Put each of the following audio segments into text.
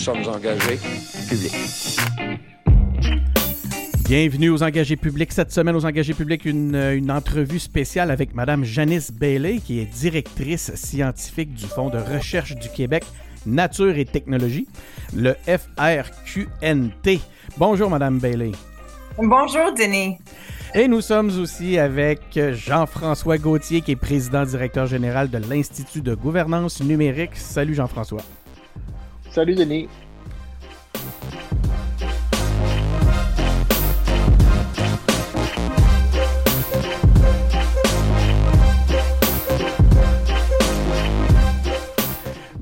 sommes engagés publics. Bienvenue aux engagés publics. Cette semaine, aux engagés publics, une, une entrevue spéciale avec Mme Janice Bailey, qui est directrice scientifique du Fonds de recherche du Québec Nature et Technologie, le FRQNT. Bonjour, Mme Bailey. Bonjour, Denis. Et nous sommes aussi avec Jean-François Gauthier, qui est président directeur général de l'Institut de gouvernance numérique. Salut Jean-François. Salut Denis.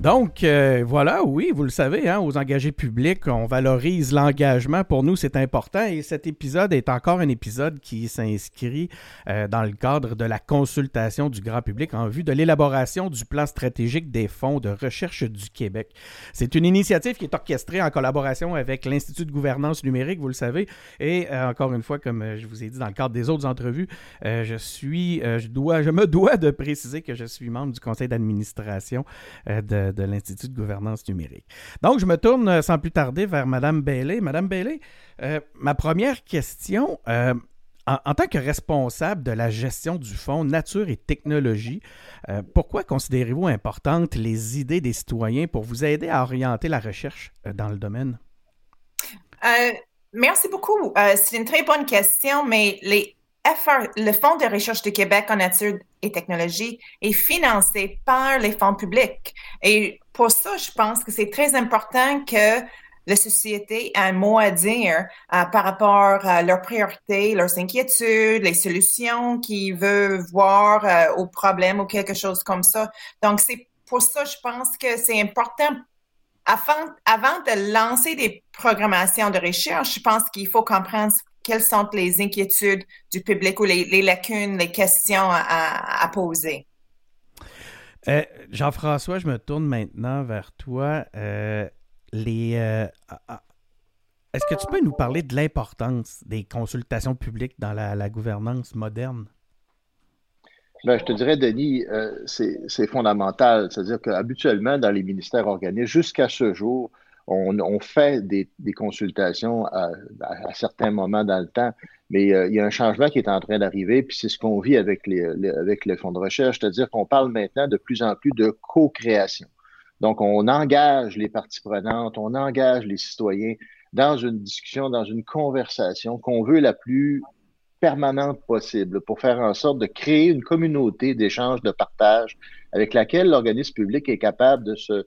Donc, euh, voilà, oui, vous le savez, hein, aux engagés publics, on valorise l'engagement. Pour nous, c'est important. Et cet épisode est encore un épisode qui s'inscrit euh, dans le cadre de la consultation du grand public en vue de l'élaboration du plan stratégique des fonds de recherche du Québec. C'est une initiative qui est orchestrée en collaboration avec l'Institut de gouvernance numérique, vous le savez. Et euh, encore une fois, comme je vous ai dit dans le cadre des autres entrevues, je suis, je dois, je me dois de préciser que je suis membre du conseil d'administration de de, l'Institut de gouvernance numérique. Donc, je me tourne euh, sans plus tarder vers Mme Bailey. Mme Bailey, euh, ma première question, euh, en, tant que responsable de la gestion du Fonds Nature et Technologie, pourquoi considérez-vous importantes les idées des citoyens pour vous aider à orienter la recherche dans le domaine? merci beaucoup. C'est une très bonne question, mais les le Fonds de recherche du Québec en nature et technologie est financé par les fonds publics. Et pour ça, je pense que c'est très important que la société ait un mot à dire euh, par rapport à leurs priorités, leurs inquiétudes, les solutions qu'ils veulent voir euh, aux problèmes ou quelque chose comme ça. Donc, c'est pour ça, je pense que c'est important avant, avant de lancer des programmations de recherche, je pense qu'il faut comprendre quelles sont les inquiétudes du public ou les, lacunes, les questions à, poser? Euh, Jean-François, je me tourne maintenant vers toi. Euh, les, euh, est-ce que tu peux nous parler de l'importance des consultations publiques dans la, gouvernance moderne? Ben, je te dirais, Denis, c'est fondamental. C'est-à-dire qu'habituellement, dans les ministères organisés, jusqu'à ce jour, on, fait des, consultations à, certains moments dans le temps, mais euh, il y a un changement qui est en train d'arriver, puis c'est ce qu'on vit avec les, fonds de recherche, c'est-à-dire qu'on parle maintenant de plus en plus de co-création. Donc, on engage les parties prenantes, on engage les citoyens dans une discussion, dans une conversation qu'on veut la plus permanente possible pour faire en sorte de créer une communauté d'échange, de partage avec laquelle l'organisme public est capable de se,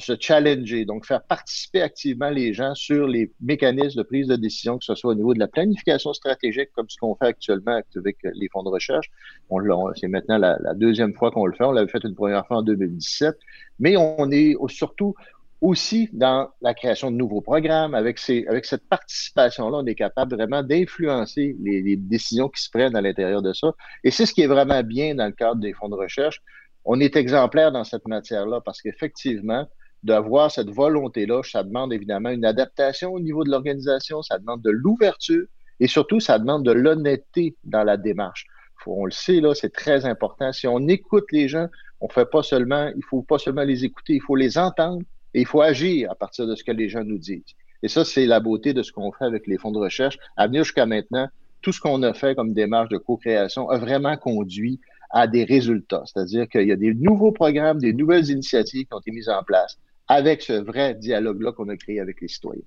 se challenger, donc faire participer activement les gens sur les mécanismes de prise de décision, que ce soit au niveau de la planification stratégique, comme ce qu'on fait actuellement avec les fonds de recherche. On, c'est maintenant la, deuxième fois qu'on le fait. On l'avait fait une première fois en 2017. Mais on est surtout aussi dans la création de nouveaux programmes. Avec, ces, avec cette participation-là, on est capable vraiment d'influencer les décisions qui se prennent à l'intérieur de ça. Et c'est ce qui est vraiment bien dans le cadre des fonds de recherche. On est exemplaire dans cette matière-là parce qu'effectivement, d'avoir cette volonté-là, ça demande évidemment une adaptation au niveau de l'organisation, ça demande de l'ouverture et surtout, ça demande de l'honnêteté dans la démarche. on le sait, là, c'est très important. Si on écoute les gens, on fait pas seulement, il faut pas seulement les écouter, il faut les entendre et il faut agir à partir de ce que les gens nous disent. Et ça, c'est la beauté de ce qu'on fait avec les fonds de recherche. À venir jusqu'à maintenant, tout ce qu'on a fait comme démarche de co-création a vraiment conduit à des résultats. C'est-à-dire qu'il y a des nouveaux programmes, des nouvelles initiatives qui ont été mises en place avec ce vrai dialogue-là qu'on a créé avec les citoyens.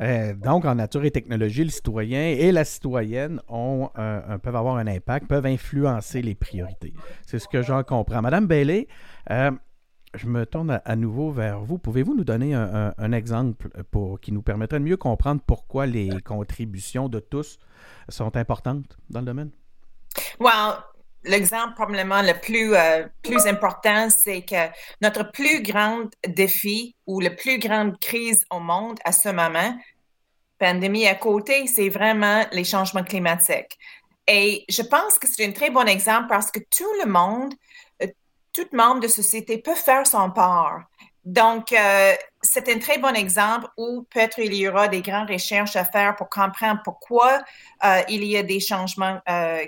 Euh, donc, en nature et technologie, le citoyen et la citoyenne ont, peuvent avoir un impact, peuvent influencer les priorités. C'est ce que j'en comprends. Madame Bailey, euh, je me tourne à, nouveau vers vous. Pouvez-vous nous donner un, exemple pour, qui nous permettrait de mieux comprendre pourquoi les contributions de tous sont importantes dans le domaine? Well, l'exemple probablement le plus, euh, plus important, c'est que notre plus grand défi ou la plus grande crise au monde à ce moment, pandémie à côté, c'est vraiment les changements climatiques. Et je pense que c'est un très bon exemple parce que tout le monde, euh, tout membre de société peut faire son part. Donc, euh, c'est un très bon exemple où peut-être il y aura des grandes recherches à faire pour comprendre pourquoi il y a des changements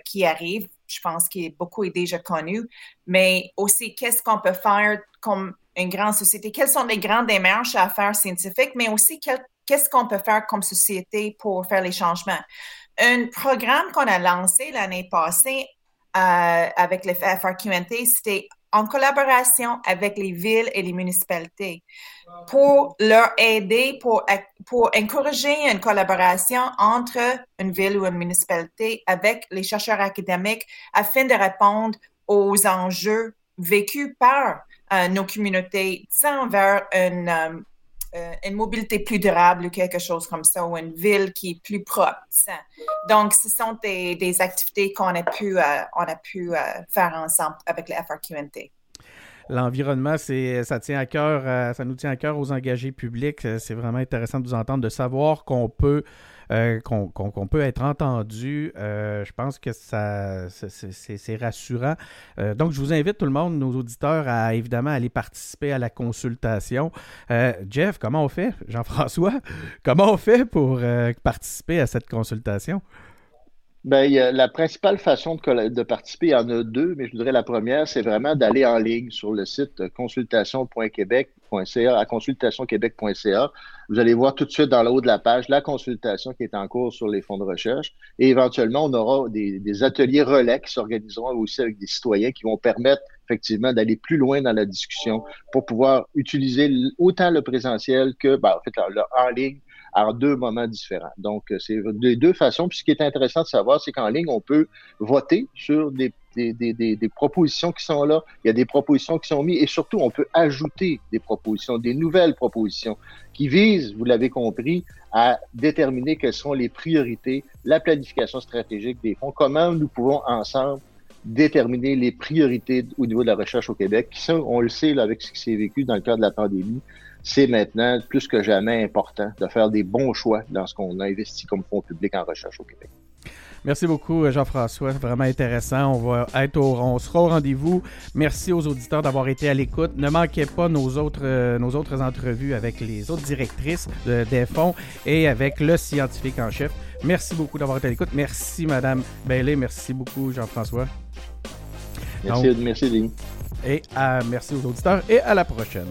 qui arrivent je pense que beaucoup est déjà connu, mais aussi qu'est-ce qu'on peut faire comme une grande société, quelles sont les grandes démarches à faire scientifiques, mais aussi qu'est-ce qu'on peut faire comme société pour faire les changements? Un programme qu'on a lancé l'année passée euh, avec le FRQNT, c'était en collaboration avec les villes et les municipalités pour leur aider, pour, pour encourager une collaboration entre une ville ou une municipalité avec les chercheurs académiques afin de répondre aux enjeux vécus par euh, nos communautés sans vers une, euh, une mobilité plus durable ou quelque chose comme ça, ou une ville qui est plus propre. Donc, ce sont des, des activités qu'on a pu, euh, on a pu euh, faire ensemble avec le FRQNT. L'environnement, ça tient à cœur, ça nous tient à cœur aux engagés publics. C'est vraiment intéressant de vous entendre, de savoir qu'on peut euh, qu'on peut être entendu. Euh, je pense que ça c'est rassurant. Euh, donc, je vous invite tout le monde, nos auditeurs, à évidemment aller participer à la consultation. Jeff, comment on fait? Jean-François, comment on fait pour participer à cette consultation? Ben, la principale façon de, participer, il y en a deux, mais je voudrais la première, c'est vraiment d'aller en ligne sur le site consultation.québec.ca à consultationquebec.ca. Vous allez voir tout de suite dans le haut de la page la consultation qui est en cours sur les fonds de recherche. Et éventuellement, on aura des, ateliers relais qui s'organiseront aussi avec des citoyens qui vont permettre effectivement d'aller plus loin dans la discussion pour pouvoir utiliser autant le présentiel que, ben, en fait, le en ligne en deux moments différents. Donc, euh, c'est de deux façons. Puis ce qui est intéressant de savoir, c'est qu'en ligne, on peut voter sur des, des, des, des, propositions qui sont là. Il y a des propositions qui sont mises et surtout, on peut ajouter des propositions, des nouvelles propositions qui visent, vous l'avez compris, à déterminer quelles sont les priorités, la planification stratégique des fonds, comment nous pouvons ensemble déterminer les priorités au niveau de la recherche au Québec. Ça, on le sait avec ce qui s'est vécu dans le cadre de la pandémie c'est maintenant plus que jamais important de faire des bons choix dans ce qu'on a investi comme fonds public en recherche au Québec. Merci beaucoup, Jean-François. Vraiment intéressant. On va être au, on sera au rendez-vous. Merci aux auditeurs d'avoir été à l'écoute. Ne manquez pas nos autres, euh, nos autres entrevues avec les autres directrices des fonds et avec le scientifique en chef. Merci beaucoup d'avoir été à l'écoute. Merci, Madame Bailey. Merci beaucoup, Jean-François. Merci, merci, Denis. Et merci aux auditeurs et à la prochaine.